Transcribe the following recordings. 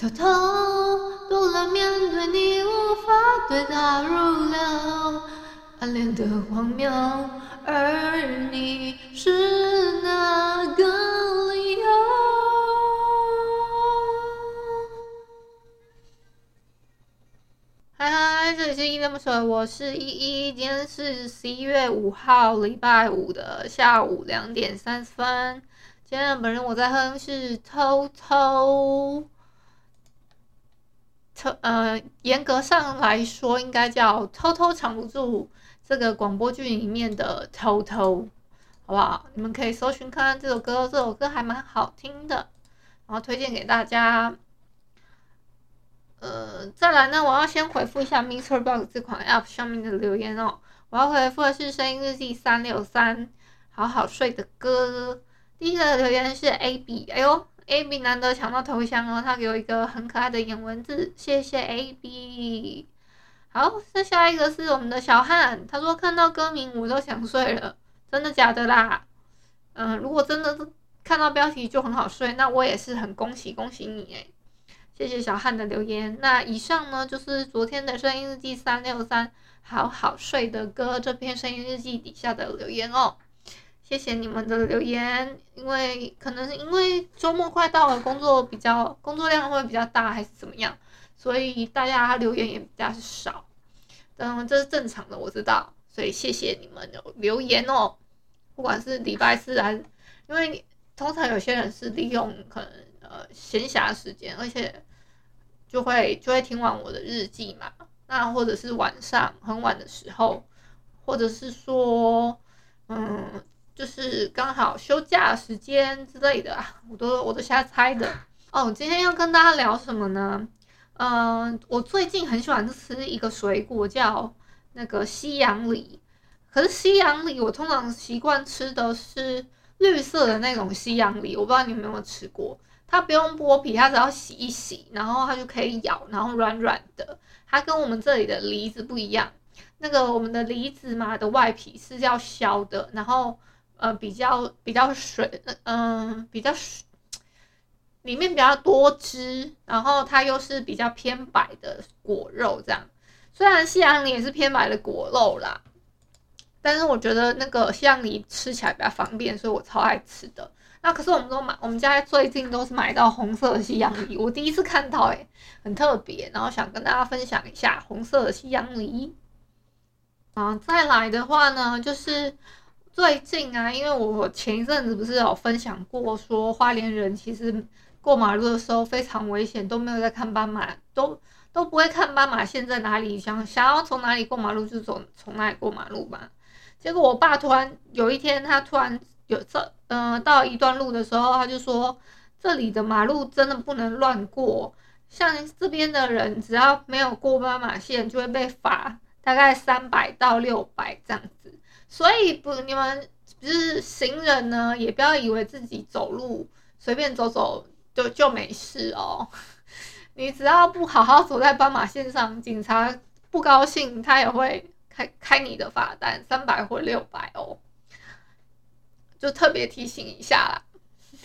偷偷多了面对你无法对答如流，暗恋的荒谬，而你是那个理由。嗨嗨，这里是依依恋不舍，我是依依，今天是十一月五号，礼拜五的下午两点三十分。今天本人我在哼是偷偷。呃，严格上来说，应该叫偷偷藏不住这个广播剧里面的偷偷，好不好？你们可以搜寻看看这首歌，这首歌还蛮好听的，然后推荐给大家。呃，再来呢，我要先回复一下 Mister Box 这款 App 上面的留言哦。我要回复的是声音日记三六三，好好睡的歌。第一个留言是 AB，哎呦。AB 难得抢到头像哦，他给我一个很可爱的颜文字，谢谢 AB。好，那下一个是我们的小汉，他说看到歌名我都想睡了，真的假的啦？嗯、如果真的是看到标题就很好睡，那我也是很恭喜恭喜你哎，谢谢小汉的留言。那以上呢就是昨天的声音日记三六三，好好睡的歌这篇声音日记底下的留言哦。谢谢你们的留言，因为可能是因为周末快到了，工作比较工作量会比较大，还是怎么样，所以大家留言也比较少。嗯，这是正常的，我知道，所以谢谢你们的留言哦。不管是礼拜四还是，因为通常有些人是利用可能呃闲暇时间，而且就会就会听完我的日记嘛，那或者是晚上很晚的时候，或者是说嗯。就是刚好休假时间之类的啊，我都我都瞎猜的 哦。今天要跟大家聊什么呢？嗯、呃，我最近很喜欢吃一个水果，叫那个西洋梨。可是西洋梨我通常习惯吃的是绿色的那种西洋梨，我不知道你们有没有吃过。它不用剥皮，它只要洗一洗，然后它就可以咬，然后软软的。它跟我们这里的梨子不一样，那个我们的梨子嘛的外皮是要削的，然后。呃，比较比较水，嗯、比较水，里面比较多汁，然后它又是比较偏白的果肉，这样。虽然西洋梨也是偏白的果肉啦，但是我觉得那个西洋梨吃起来比较方便，所以我超爱吃的。那可是我们都买，我们家最近都是买到红色的西洋梨，我第一次看到，诶，很特别，然后想跟大家分享一下红色的西洋梨。啊，再来的话呢，就是。最近啊，因为我前一阵子不是有分享过，说花莲人其实过马路的时候非常危险，都没有在看斑马，都都不会看斑马线在哪里，想想要从哪里过马路就走从哪里过马路吧。结果我爸突然有一天，他突然有这嗯、呃、到一段路的时候，他就说这里的马路真的不能乱过，像这边的人只要没有过斑马线就会被罚大概三百到六百这样子。所以不，你们就是行人呢，也不要以为自己走路随便走走就就没事哦。你只要不好好走在斑马线上，警察不高兴，他也会开开你的罚单，三百或六百哦。就特别提醒一下啦。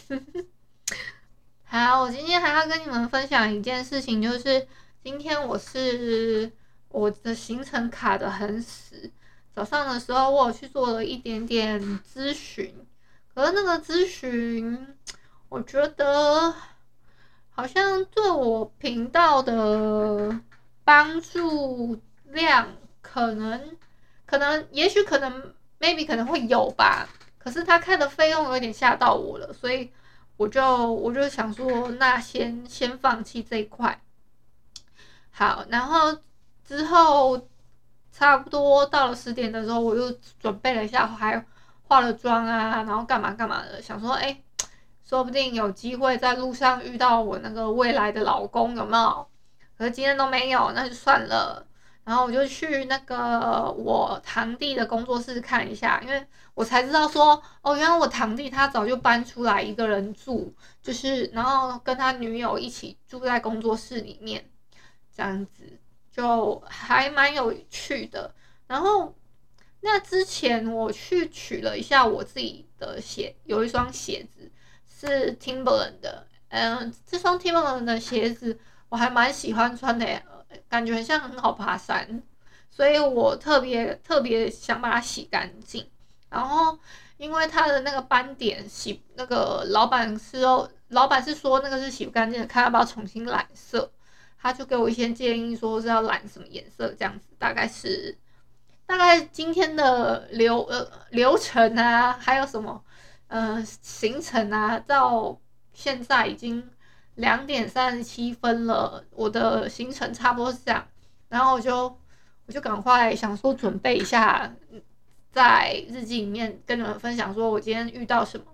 好，我今天还要跟你们分享一件事情，就是今天我是我的行程卡得很死。早上的时候，我有去做了一点点咨询，可是那个咨询，我觉得好像对我频道的帮助量可能，可能，也许可能，maybe 可能会有吧。可是他开的费用有点吓到我了，所以我就我就想说，那先先放弃这一块。好，然后之后。差不多到了十点的时候，我又准备了一下，还化了妆啊，然后干嘛干嘛的，想说，哎，说不定有机会在路上遇到我那个未来的老公，有没有？可是今天都没有，那就算了。然后我就去那个我堂弟的工作室看一下，因为我才知道说，哦，原来我堂弟他早就搬出来一个人住，就是然后跟他女友一起住在工作室里面，这样子就还蛮有趣的。然后那之前我去取了一下我自己的鞋，有一双鞋子是 Timberland 的，嗯，这双 Timberland 的鞋子我还蛮喜欢穿的。感觉很像很好爬山，所以我特别特别想把它洗干净。然后因为它的那个斑点洗，那个老板是哦，老板是说那个是洗不干净的，看要不要重新染色。他就给我一些建议，说是要染什么颜色这样子。大概是大概今天的流呃流程啊，还有什么呃行程啊，到现在已经。两点三十七分了，我的行程差不多是这样，然后我就我就赶快想说准备一下，在日记里面跟你们分享说我今天遇到什么。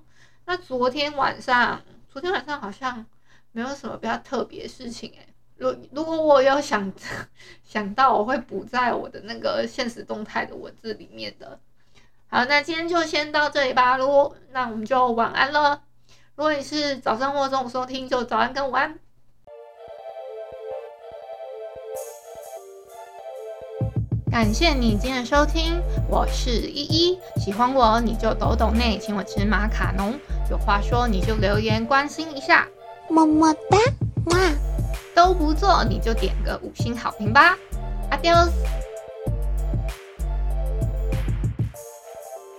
那昨天晚上，昨天晚上好像没有什么比较特别事情诶。如如果我有想 想到，我会补在我的那个现实动态的文字里面的。好，那今天就先到这里吧，如那我们就晚安了。如果你是早上或中午收听，就早安跟午安。感谢你今天的收听，我是依依。喜欢我你就抖抖内，请我吃马卡龙。有话说你就留言关心一下，么么哒，哇，都不做你就点个五星好评吧。Adios。